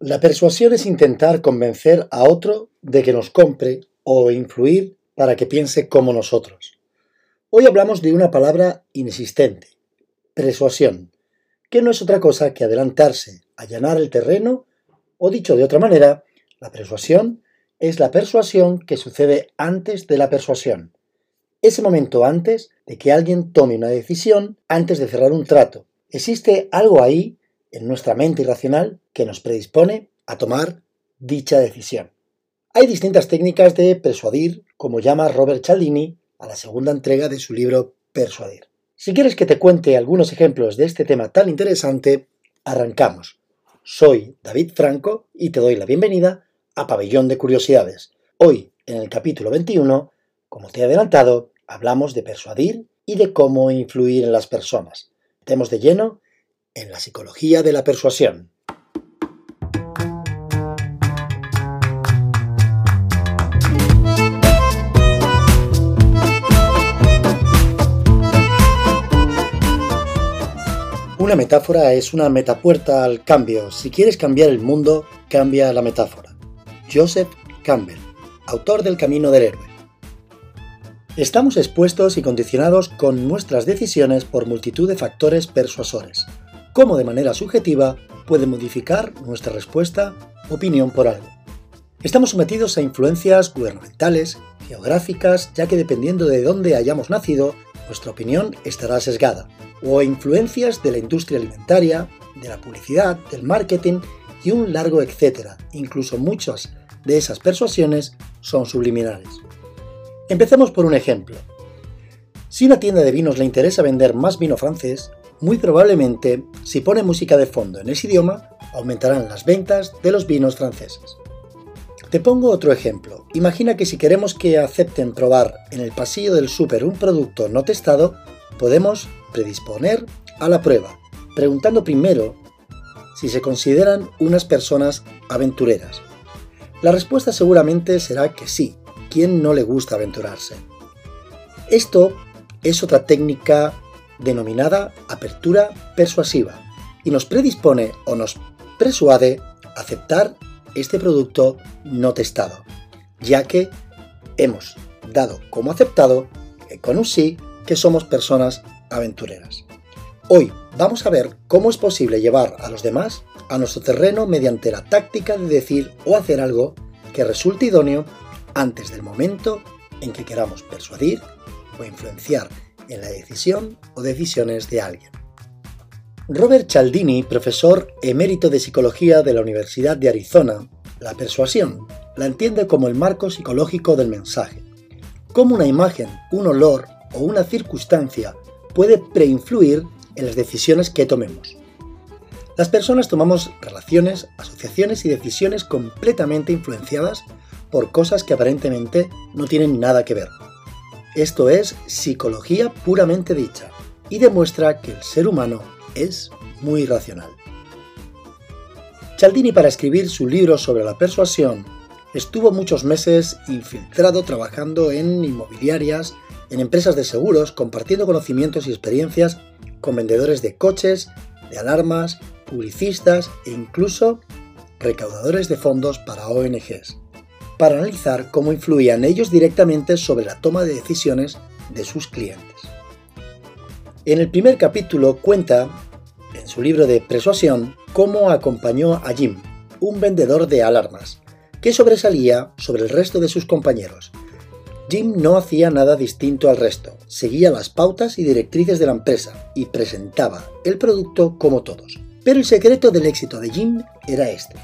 La persuasión es intentar convencer a otro de que nos compre o influir para que piense como nosotros. Hoy hablamos de una palabra inexistente, persuasión, que no es otra cosa que adelantarse, allanar el terreno, o dicho de otra manera, la persuasión es la persuasión que sucede antes de la persuasión. Ese momento antes de que alguien tome una decisión, antes de cerrar un trato. Existe algo ahí en nuestra mente irracional que nos predispone a tomar dicha decisión. Hay distintas técnicas de persuadir, como llama Robert Cialdini a la segunda entrega de su libro Persuadir. Si quieres que te cuente algunos ejemplos de este tema tan interesante, arrancamos. Soy David Franco y te doy la bienvenida a Pabellón de Curiosidades. Hoy, en el capítulo 21, como te he adelantado, hablamos de persuadir y de cómo influir en las personas. Metemos de lleno en la psicología de la persuasión. Una metáfora es una metapuerta al cambio. Si quieres cambiar el mundo, cambia la metáfora. Joseph Campbell, autor del Camino del Héroe. Estamos expuestos y condicionados con nuestras decisiones por multitud de factores persuasores, como de manera subjetiva puede modificar nuestra respuesta, opinión por algo. Estamos sometidos a influencias gubernamentales, geográficas, ya que dependiendo de dónde hayamos nacido, nuestra opinión estará sesgada, o a influencias de la industria alimentaria, de la publicidad, del marketing y un largo etcétera. Incluso muchas de esas persuasiones son subliminales. Empecemos por un ejemplo. Si una tienda de vinos le interesa vender más vino francés, muy probablemente, si pone música de fondo en ese idioma, aumentarán las ventas de los vinos franceses. Te pongo otro ejemplo. Imagina que si queremos que acepten probar en el pasillo del súper un producto no testado, podemos predisponer a la prueba, preguntando primero si se consideran unas personas aventureras. La respuesta seguramente será que sí, ¿Quién no le gusta aventurarse? Esto es otra técnica denominada apertura persuasiva y nos predispone o nos persuade a aceptar este producto no testado, ya que hemos dado como aceptado con un sí que somos personas aventureras. Hoy vamos a ver cómo es posible llevar a los demás a nuestro terreno mediante la táctica de decir o hacer algo que resulte idóneo antes del momento en que queramos persuadir o influenciar en la decisión o decisiones de alguien. Robert Cialdini, profesor emérito de psicología de la Universidad de Arizona, la persuasión la entiende como el marco psicológico del mensaje, como una imagen, un olor o una circunstancia puede preinfluir en las decisiones que tomemos. Las personas tomamos relaciones, asociaciones y decisiones completamente influenciadas por cosas que aparentemente no tienen nada que ver. Esto es psicología puramente dicha y demuestra que el ser humano es muy racional. Cialdini para escribir su libro sobre la persuasión estuvo muchos meses infiltrado trabajando en inmobiliarias, en empresas de seguros, compartiendo conocimientos y experiencias con vendedores de coches, de alarmas, publicistas e incluso recaudadores de fondos para ONGs para analizar cómo influían ellos directamente sobre la toma de decisiones de sus clientes. En el primer capítulo cuenta, en su libro de persuasión, cómo acompañó a Jim, un vendedor de alarmas, que sobresalía sobre el resto de sus compañeros. Jim no hacía nada distinto al resto, seguía las pautas y directrices de la empresa y presentaba el producto como todos. Pero el secreto del éxito de Jim era este.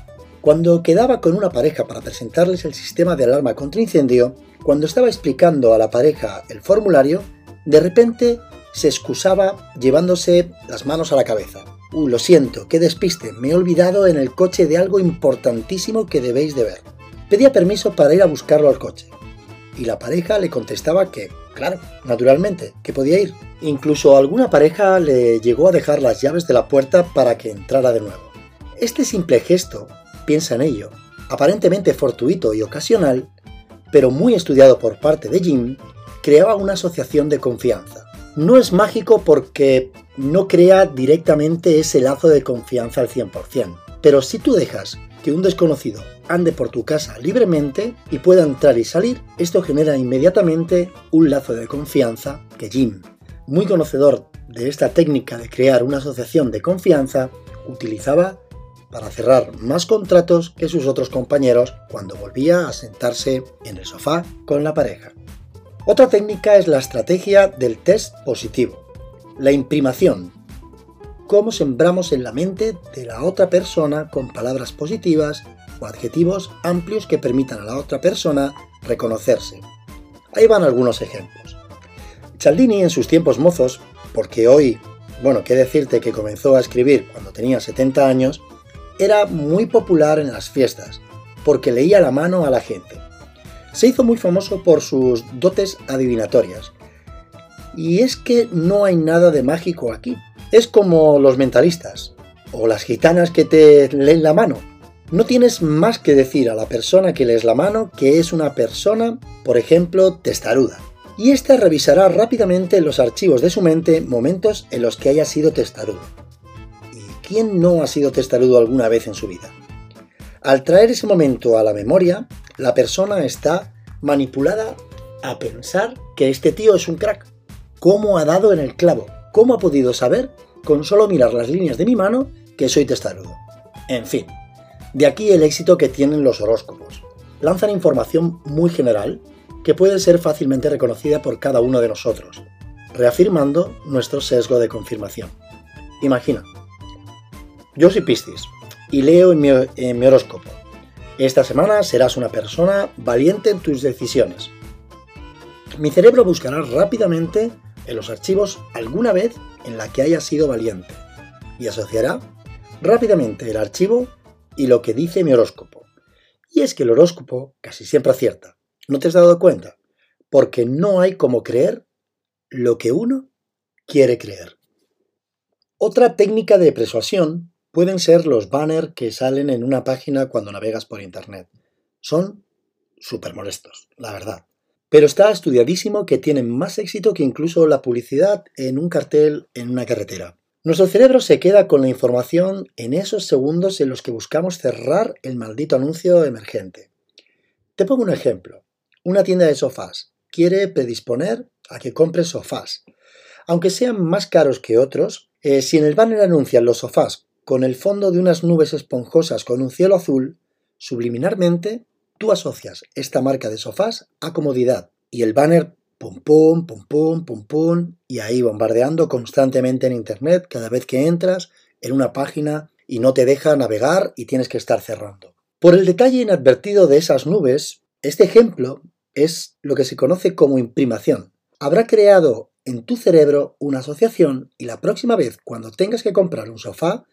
Cuando quedaba con una pareja para presentarles el sistema de alarma contra incendio, cuando estaba explicando a la pareja el formulario, de repente se excusaba llevándose las manos a la cabeza. Uy, lo siento, qué despiste, me he olvidado en el coche de algo importantísimo que debéis de ver. Pedía permiso para ir a buscarlo al coche. Y la pareja le contestaba que, claro, naturalmente, que podía ir. Incluso alguna pareja le llegó a dejar las llaves de la puerta para que entrara de nuevo. Este simple gesto piensa en ello, aparentemente fortuito y ocasional, pero muy estudiado por parte de Jim, creaba una asociación de confianza. No es mágico porque no crea directamente ese lazo de confianza al 100%, pero si tú dejas que un desconocido ande por tu casa libremente y pueda entrar y salir, esto genera inmediatamente un lazo de confianza que Jim, muy conocedor de esta técnica de crear una asociación de confianza, utilizaba para cerrar más contratos que sus otros compañeros cuando volvía a sentarse en el sofá con la pareja. Otra técnica es la estrategia del test positivo, la imprimación. Cómo sembramos en la mente de la otra persona con palabras positivas o adjetivos amplios que permitan a la otra persona reconocerse. Ahí van algunos ejemplos. Cialdini en sus tiempos mozos, porque hoy, bueno, qué decirte que comenzó a escribir cuando tenía 70 años, era muy popular en las fiestas, porque leía la mano a la gente. Se hizo muy famoso por sus dotes adivinatorias. Y es que no hay nada de mágico aquí. Es como los mentalistas, o las gitanas que te leen la mano. No tienes más que decir a la persona que lees la mano que es una persona, por ejemplo, testaruda. Y ésta revisará rápidamente en los archivos de su mente momentos en los que haya sido testarudo. ¿Quién no ha sido testarudo alguna vez en su vida? Al traer ese momento a la memoria, la persona está manipulada a pensar que este tío es un crack. ¿Cómo ha dado en el clavo? ¿Cómo ha podido saber, con solo mirar las líneas de mi mano, que soy testarudo? En fin, de aquí el éxito que tienen los horóscopos. Lanzan información muy general que puede ser fácilmente reconocida por cada uno de nosotros, reafirmando nuestro sesgo de confirmación. Imagina, yo soy Piscis y leo en mi, horóscopo. Esta semana serás una persona valiente en tus decisiones. Mi cerebro buscará rápidamente en los archivos alguna vez en la que haya sido valiente y asociará rápidamente el archivo y lo que dice mi horóscopo. Y es que el horóscopo casi siempre acierta. ¿No te has dado cuenta? Porque no hay como creer lo que uno quiere creer. Otra técnica de persuasión pueden ser los banners que salen en una página cuando navegas por Internet. Son súper molestos, la verdad. Pero está estudiadísimo que tienen más éxito que incluso la publicidad en un cartel en una carretera. Nuestro cerebro se queda con la información en esos segundos en los que buscamos cerrar el maldito anuncio emergente. Te pongo un ejemplo. Una tienda de sofás quiere predisponer a que compres sofás. Aunque sean más caros que otros, eh, si en el banner anuncian los sofás con el fondo de unas nubes esponjosas con un cielo azul, subliminarmente tú asocias esta marca de sofás a comodidad y el banner pum pum, pum pum, pum pum, y ahí bombardeando constantemente en internet cada vez que entras en una página y no te deja navegar y tienes que estar cerrando. Por el detalle inadvertido de esas nubes, este ejemplo es lo que se conoce como imprimación. Habrá creado en tu cerebro una asociación y la próxima vez cuando tengas que comprar un sofá,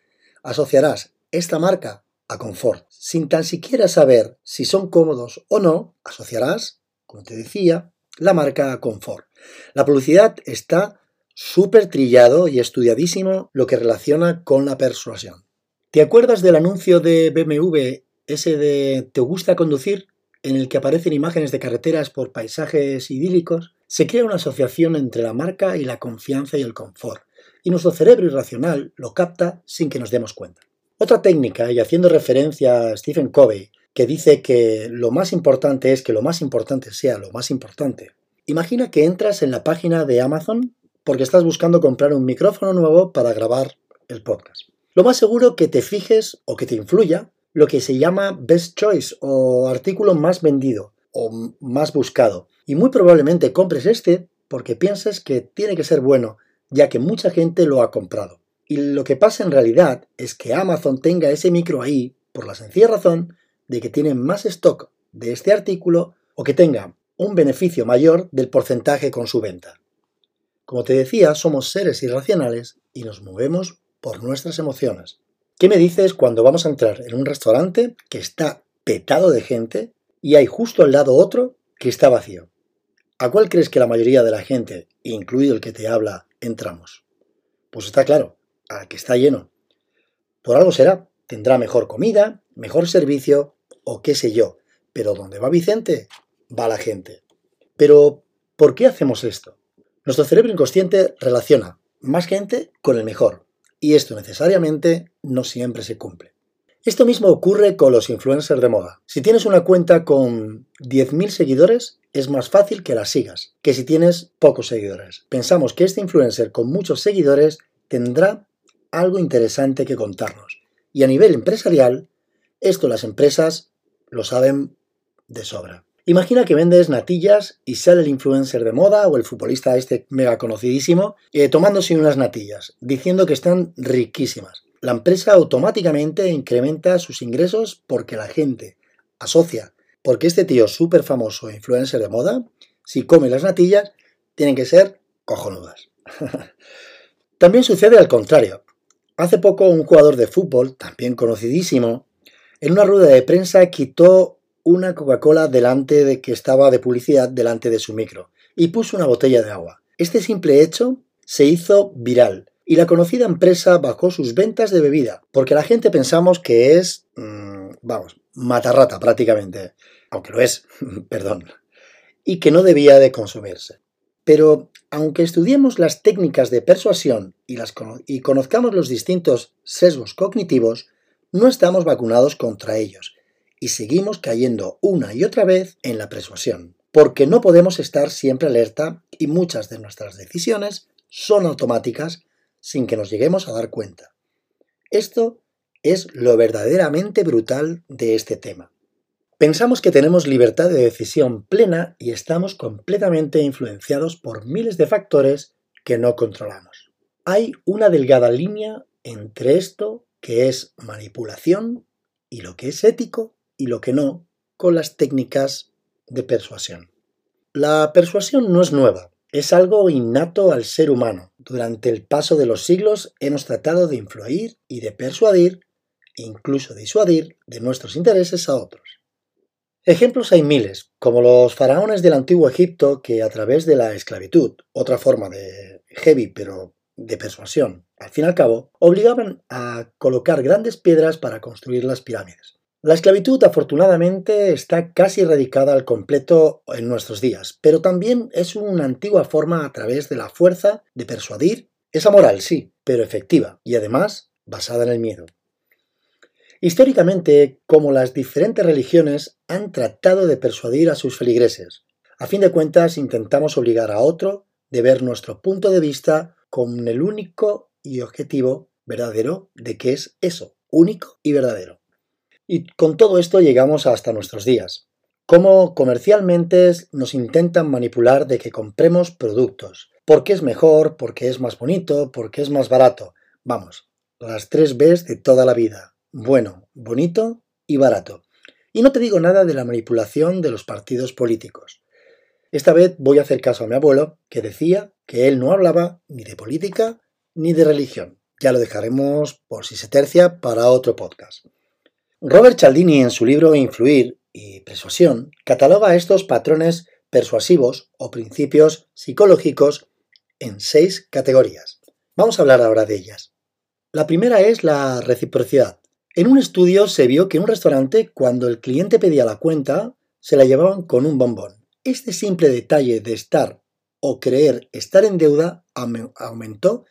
asociarás esta marca a confort. Sin tan siquiera saber si son cómodos o no, asociarás, como te decía, la marca a confort. La publicidad está súper trillado y estudiadísimo lo que relaciona con la persuasión. ¿Te acuerdas del anuncio de BMW, ese de ¿te gusta conducir? en el que aparecen imágenes de carreteras por paisajes idílicos? Se crea una asociación entre la marca y la confianza y el confort y nuestro cerebro irracional lo capta sin que nos demos cuenta. Otra técnica, y haciendo referencia a Stephen Covey, que dice que lo más importante es que lo más importante sea lo más importante. Imagina que entras en la página de Amazon porque estás buscando comprar un micrófono nuevo para grabar el podcast. Lo más seguro que te fijes o que te influya lo que se llama best choice o artículo más vendido o más buscado. Y muy probablemente compres este porque piensas que tiene que ser bueno ya que mucha gente lo ha comprado. Y lo que pasa en realidad es que Amazon tenga ese micro ahí por la sencilla razón de que tiene más stock de este artículo o que tenga un beneficio mayor del porcentaje con su venta. Como te decía, somos seres irracionales y nos movemos por nuestras emociones. ¿Qué me dices cuando vamos a entrar en un restaurante que está petado de gente y hay justo al lado otro que está vacío? ¿A cuál crees que la mayoría de la gente, incluido el que te habla, entramos? Pues está claro, a que está lleno. Por algo será, tendrá mejor comida, mejor servicio o qué sé yo, pero donde va Vicente, va la gente. Pero, ¿por qué hacemos esto? Nuestro cerebro inconsciente relaciona más gente con el mejor, y esto necesariamente no siempre se cumple. Esto mismo ocurre con los influencers de moda. Si tienes una cuenta con 10.000 seguidores, es más fácil que la sigas que si tienes pocos seguidores. Pensamos que este influencer con muchos seguidores tendrá algo interesante que contarnos. Y a nivel empresarial, esto las empresas lo saben de sobra. Imagina que vendes natillas y sale el influencer de moda o el futbolista este mega conocidísimo eh, tomándose unas natillas, diciendo que están riquísimas. La empresa automáticamente incrementa sus ingresos porque la gente asocia, porque este tío súper famoso influencer de moda, si come las natillas, tienen que ser cojonudas. también sucede al contrario. Hace poco un jugador de fútbol, también conocidísimo, en una rueda de prensa quitó una Coca-Cola delante de que estaba de publicidad delante de su micro y puso una botella de agua. Este simple hecho se hizo viral y la conocida empresa bajó sus ventas de bebida porque la gente pensamos que es, mmm, vamos, matarrata prácticamente, aunque lo es, perdón, y que no debía de consumirse. Pero aunque estudiemos las técnicas de persuasión y, y conozcamos los distintos sesgos cognitivos, no estamos vacunados contra ellos y seguimos cayendo una y otra vez en la persuasión, porque no podemos estar siempre alerta y muchas de nuestras decisiones son automáticas sin que nos lleguemos a dar cuenta. Esto es lo verdaderamente brutal de este tema. Pensamos que tenemos libertad de decisión plena y estamos completamente influenciados por miles de factores que no controlamos. Hay una delgada línea entre esto que es manipulación y lo que es ético y lo que no con las técnicas de persuasión. La persuasión no es nueva, es algo innato al ser humano. Durante el paso de los siglos hemos tratado de influir y de persuadir, incluso disuadir, de nuestros intereses a otros. Ejemplos hay miles, como los faraones del antiguo Egipto que a través de la esclavitud, otra forma de heavy pero de persuasión, al fin y al cabo, obligaban a colocar grandes piedras para construir las pirámides. La esclavitud afortunadamente está casi erradicada al completo en nuestros días, pero también es una antigua forma a través de la fuerza de persuadir. Es amoral, sí, pero efectiva y además basada en el miedo. Históricamente, como las diferentes religiones han tratado de persuadir a sus feligreses, a fin de cuentas intentamos obligar a otro de ver nuestro punto de vista con el único y objetivo verdadero de que es eso, único y verdadero. Y con todo esto llegamos hasta nuestros días. Cómo comercialmente nos intentan manipular de que compremos productos. Porque es mejor, porque es más bonito, porque es más barato. Vamos, las tres Bs de toda la vida. Bueno, bonito y barato. Y no te digo nada de la manipulación de los partidos políticos. Esta vez voy a hacer caso a mi abuelo, que decía que él no hablaba ni de política ni de religión. Ya lo dejaremos, por si se tercia, para otro podcast. Robert Cialdini en su libro Influir y Persuasión cataloga estos patrones persuasivos o principios psicológicos en seis categorías. Vamos a hablar ahora de ellas. La primera es la reciprocidad. En un estudio se vio que en un restaurante, cuando el cliente pedía la cuenta, se la llevaban con un bombón. Este simple detalle de estar o creer estar en deuda aumentó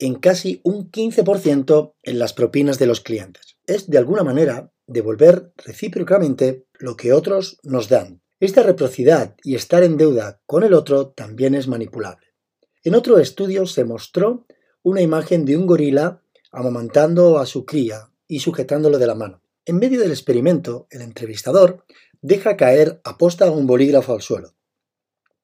en casi un 15% en las propinas de los clientes. Es de alguna manera devolver recíprocamente lo que otros nos dan. Esta reciprocidad y estar en deuda con el otro también es manipulable. En otro estudio se mostró una imagen de un gorila amamantando a su cría y sujetándolo de la mano. En medio del experimento, el entrevistador deja caer aposta un bolígrafo al suelo.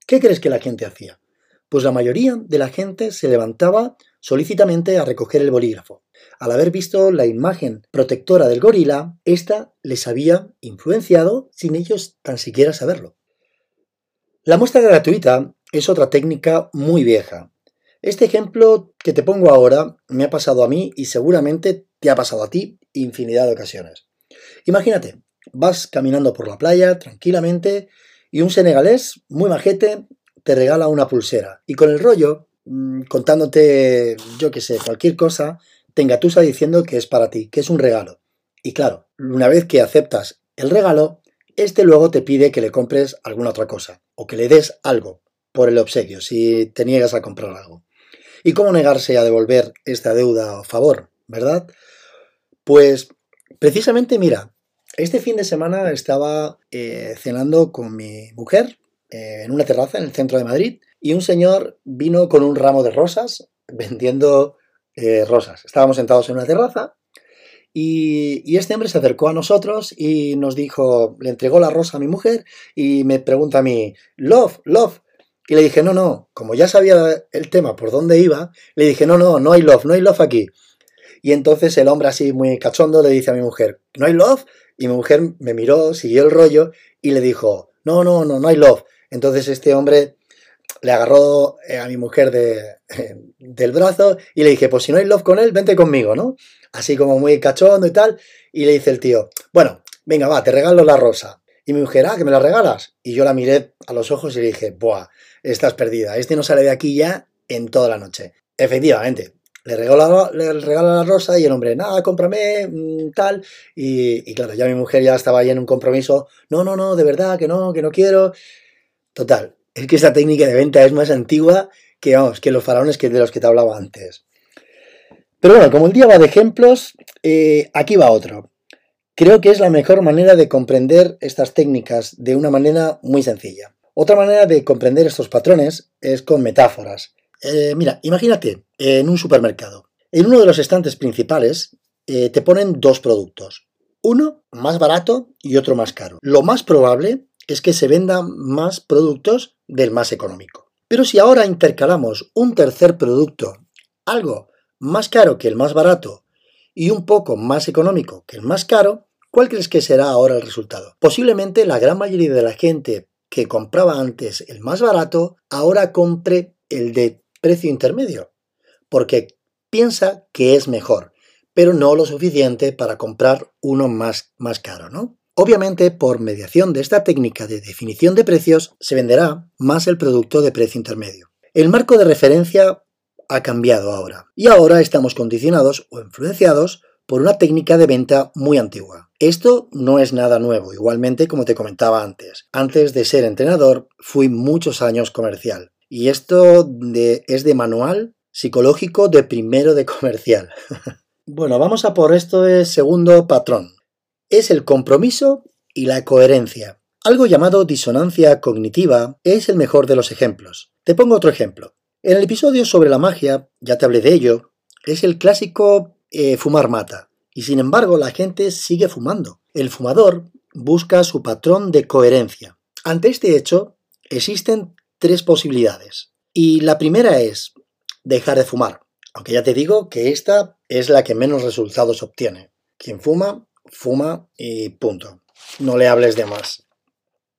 ¿Qué crees que la gente hacía? Pues la mayoría de la gente se levantaba solícitamente a recoger el bolígrafo. Al haber visto la imagen protectora del gorila, ésta les había influenciado sin ellos tan siquiera saberlo. La muestra gratuita es otra técnica muy vieja. Este ejemplo que te pongo ahora me ha pasado a mí y seguramente te ha pasado a ti infinidad de ocasiones. Imagínate, vas caminando por la playa tranquilamente y un senegalés muy majete te regala una pulsera y con el rollo Mm, contándote, yo que sé, cualquier cosa, te engatusa diciendo que es para ti, que es un regalo. Y claro, una vez que aceptas el regalo, este luego te pide que le compres alguna otra cosa o que le des algo por el obsequio si te niegas a comprar algo. ¿Y cómo negarse a devolver esta deuda o favor, verdad? Pues precisamente, mira, este fin de semana estaba eh, cenando con mi mujer eh, en una terraza en el centro de Madrid y un señor vino con un ramo de rosas vendiendo eh, rosas. Estábamos sentados en una terraza y, y, este hombre se acercó a nosotros y nos dijo, le entregó la rosa a mi mujer y me pregunta a mí, love, love. Y le dije, no, no, como ya sabía el tema por dónde iba, le dije, no, no, no hay love, no hay love aquí. Y entonces el hombre así muy cachondo le dice a mi mujer, ¿no hay love? Y mi mujer me miró, siguió el rollo y le dijo, no, no, no, no hay love. Entonces este hombre le agarró eh, a mi mujer de, del brazo y le dije, pues si no hay love con él, vente conmigo, ¿no? Así como muy cachondo y tal. Y le dice el tío, bueno, venga, va, te regalo la rosa. Y mi mujer, ah, que me la regalas. Y yo la miré a los ojos y le dije, buah, estás perdida. Este no sale de aquí ya en toda la noche. Efectivamente, le regala, le regala la rosa y el hombre, nada, cómprame, mm, tal. Y, y, claro, ya mi mujer ya estaba ahí en un compromiso, no, no, no, de verdad, que no, que no quiero. Total, es que esta técnica de venta es más antigua que, vamos, que los faraones que de los que te hablaba antes. Pero bueno, como el día va de ejemplos, eh, aquí va otro. Creo que es la mejor manera de comprender estas técnicas de una manera muy sencilla. Otra manera de comprender estos patrones es con metáforas. Eh, mira, imagínate en un supermercado. En uno de los estantes principales eh, te ponen dos productos. Uno más barato y otro más caro. Lo más probable es que se vendan más productos del más económico. Pero si ahora intercalamos un tercer producto, algo más caro que el más barato y un poco más económico que el más caro, ¿cuál crees que será ahora el resultado? Posiblemente la gran mayoría de la gente que compraba antes el más barato, ahora compre el de precio intermedio, porque piensa que es mejor, pero no lo suficiente para comprar uno más, más caro, ¿no? Obviamente, por mediación de esta técnica de definición de precios, se venderá más el producto de precio intermedio. El marco de referencia ha cambiado ahora, y ahora estamos condicionados o influenciados por una técnica de venta muy antigua. Esto no es nada nuevo, igualmente como te comentaba antes. Antes de ser entrenador, fui muchos años comercial. Y esto es de manual psicológico de primero de comercial. bueno, vamos a por esto de segundo patrón es el compromiso y la coherencia. Algo llamado disonancia cognitiva es el mejor de los ejemplos. Te pongo otro ejemplo. En el episodio sobre la magia, ya te hablé de ello, es el clásico eh, fumar mata. Y sin embargo, la gente sigue fumando. El fumador busca su patrón de coherencia. Ante este hecho, existen tres posibilidades. Y la primera es dejar de fumar. Aunque ya te digo que esta es la que menos resultados obtiene. Quien fuma fuma y punto. No le hables de más.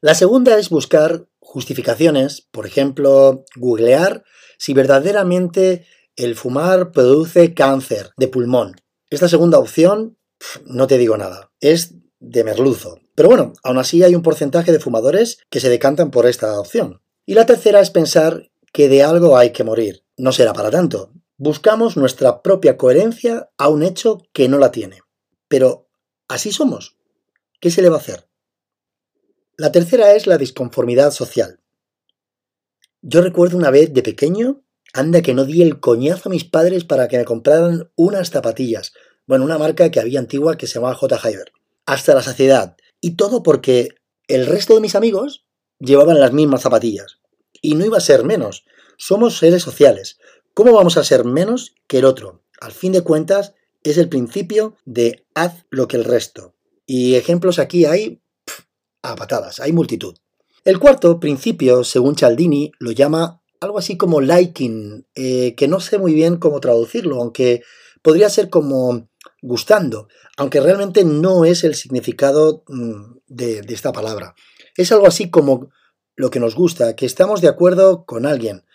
La segunda es buscar justificaciones, por ejemplo, googlear si verdaderamente el fumar produce cáncer de pulmón. Esta segunda opción, no te digo nada, es de merluzo. Pero bueno, aún así hay un porcentaje de fumadores que se decantan por esta opción. Y la tercera es pensar que de algo hay que morir. No será para tanto. Buscamos nuestra propia coherencia a un hecho que no la tiene. Pero Así somos. ¿Qué se le va a hacer? La tercera es la disconformidad social. Yo recuerdo una vez de pequeño, anda que no di el coñazo a mis padres para que me compraran unas zapatillas, bueno, una marca que había antigua que se llamaba J. Hyber, hasta la saciedad. Y todo porque el resto de mis amigos llevaban las mismas zapatillas. Y no iba a ser menos. Somos seres sociales. ¿Cómo vamos a ser menos que el otro? Al fin de cuentas, es el principio de haz lo que el resto. Y ejemplos aquí hay a patadas, hay multitud. El cuarto principio, según Cialdini, lo llama algo así como liking, eh, que no sé muy bien cómo traducirlo, aunque podría ser como gustando, aunque realmente no es el significado mm, de esta palabra. Es algo así como lo que nos gusta, que estamos de acuerdo con alguien.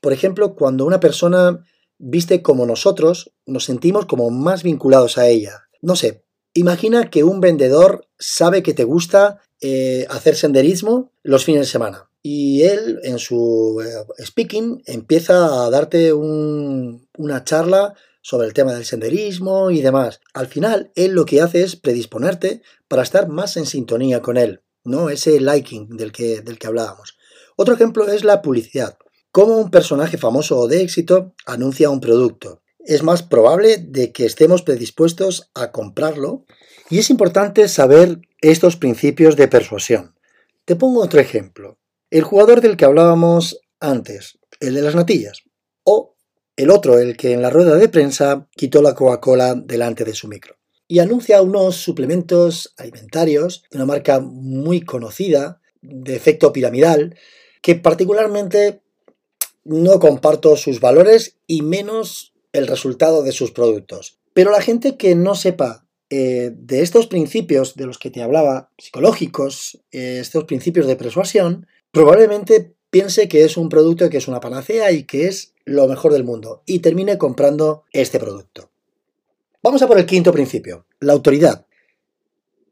Por ejemplo, cuando una persona viste como nosotros nos sentimos como más vinculados a ella. No sé, imagina que un vendedor sabe que te gusta eh, hacer senderismo los fines de semana y él en su eh, speaking empieza a darte una charla sobre el tema del senderismo y demás. Al final, él lo que hace es predisponerte para estar más en sintonía con él, ¿no? Ese liking del que, del que hablábamos. Otro ejemplo es la publicidad cómo un personaje famoso o de éxito anuncia un producto. es más probable de que estemos predispuestos a comprarlo y es importante saber estos principios de persuasión. Te pongo otro ejemplo. El jugador del que hablábamos antes, el de las natillas, o el otro, el que en la rueda de prensa quitó la Coca-Cola delante de su micro y anuncia unos suplementos alimentarios de una marca muy conocida, de efecto piramidal, que particularmente no comparto sus valores y menos el resultado de sus productos. Pero la gente que no sepa eh, de estos principios de los que te hablaba, psicológicos, eh, estos principios de persuasión, probablemente piense que es un producto que es una panacea y que es lo mejor del mundo y termine comprando este producto. Vamos a por el quinto principio, la autoridad.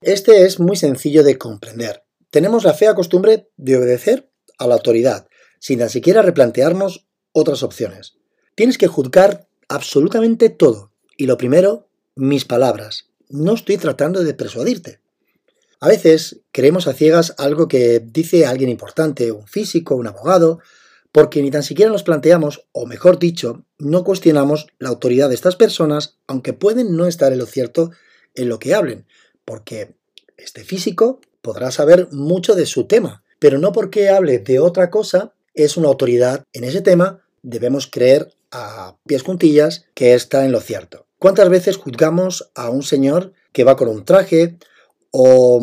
Este es muy sencillo de comprender. Tenemos la fea costumbre de obedecer a la autoridad, sin tan siquiera replantearnos otras opciones. Tienes que juzgar absolutamente todo. Y lo primero, mis palabras. No estoy tratando de persuadirte. A veces creemos a ciegas algo que dice alguien importante, un físico, un abogado, porque ni tan siquiera nos planteamos, o mejor dicho, no cuestionamos la autoridad de estas personas, aunque pueden no estar en lo cierto en lo que hablen, porque este físico podrá saber mucho de su tema, pero no porque hable de otra cosa es una autoridad en ese tema, debemos creer a pies juntillas que está en lo cierto. ¿Cuántas veces juzgamos a un señor que va con un traje o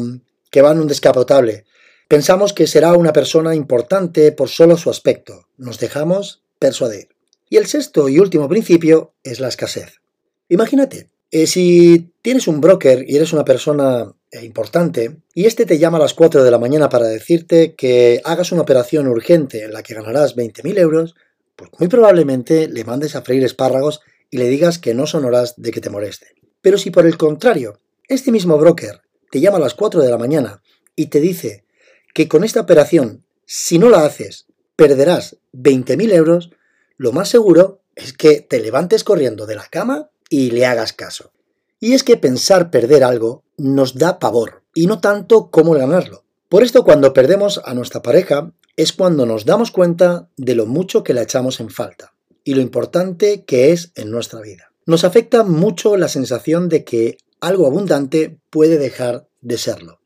que va en un descapotable Pensamos que será una persona importante por solo su aspecto. Nos dejamos persuadir. Y el sexto y último principio es la escasez. Imagínate, eh, si tienes un broker y eres una persona importante y este te llama a las 4 de la mañana para decirte que hagas una operación urgente en la que ganarás 20.000 euros, pues muy probablemente le mandes a freír espárragos y le digas que no son horas de que te moleste. Pero si por el contrario, este mismo broker te llama a las 4 de la mañana y te dice que con esta operación, si no la haces, perderás 20.000 euros, lo más seguro es que te levantes corriendo de la cama y le hagas caso. Y es que pensar perder algo nos da pavor, y no tanto cómo ganarlo. Por esto cuando perdemos a nuestra pareja es cuando nos damos cuenta de lo mucho que la echamos en falta y lo importante que es en nuestra vida. Nos afecta mucho la sensación de que algo abundante puede dejar de serlo.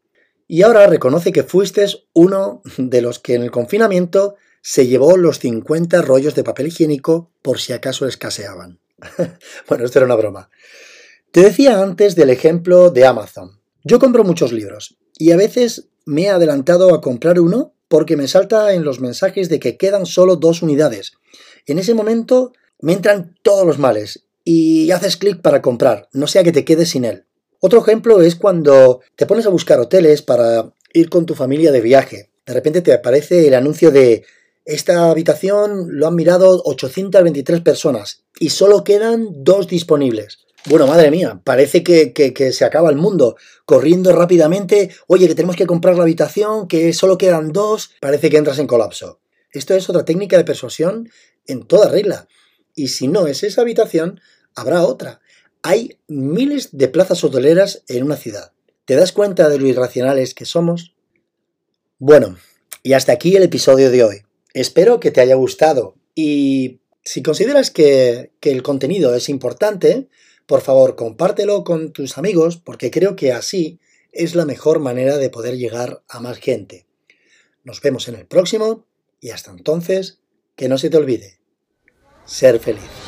Y ahora reconoce que fuiste uno de los que en el confinamiento se llevó los 50 rollos de papel higiénico por si acaso escaseaban. bueno, esto era una broma. Te decía antes del ejemplo de Amazon. Yo compro muchos libros y a veces me he adelantado a comprar uno porque me salta en los mensajes de que quedan solo dos unidades. En ese momento me entran todos los males y haces clic para comprar, no sea que te quedes sin él. Otro ejemplo es cuando te pones a buscar hoteles para ir con tu familia de viaje. De repente te aparece el anuncio de esta habitación lo han mirado 823 personas y solo quedan dos disponibles. Bueno, madre mía, parece que, que, se acaba el mundo. Corriendo rápidamente, oye, que tenemos que comprar la habitación, que solo quedan dos, parece que entras en colapso. Esto es otra técnica de persuasión en toda regla. Y si no es esa habitación, habrá otra. Hay miles de plazas hoteleras en una ciudad. ¿Te das cuenta de lo irracionales que somos? Bueno, y hasta aquí el episodio de hoy. Espero que te haya gustado y si consideras que, que el contenido es importante, por favor compártelo con tus amigos porque creo que así es la mejor manera de poder llegar a más gente. Nos vemos en el próximo y hasta entonces, que no se te olvide, ser feliz.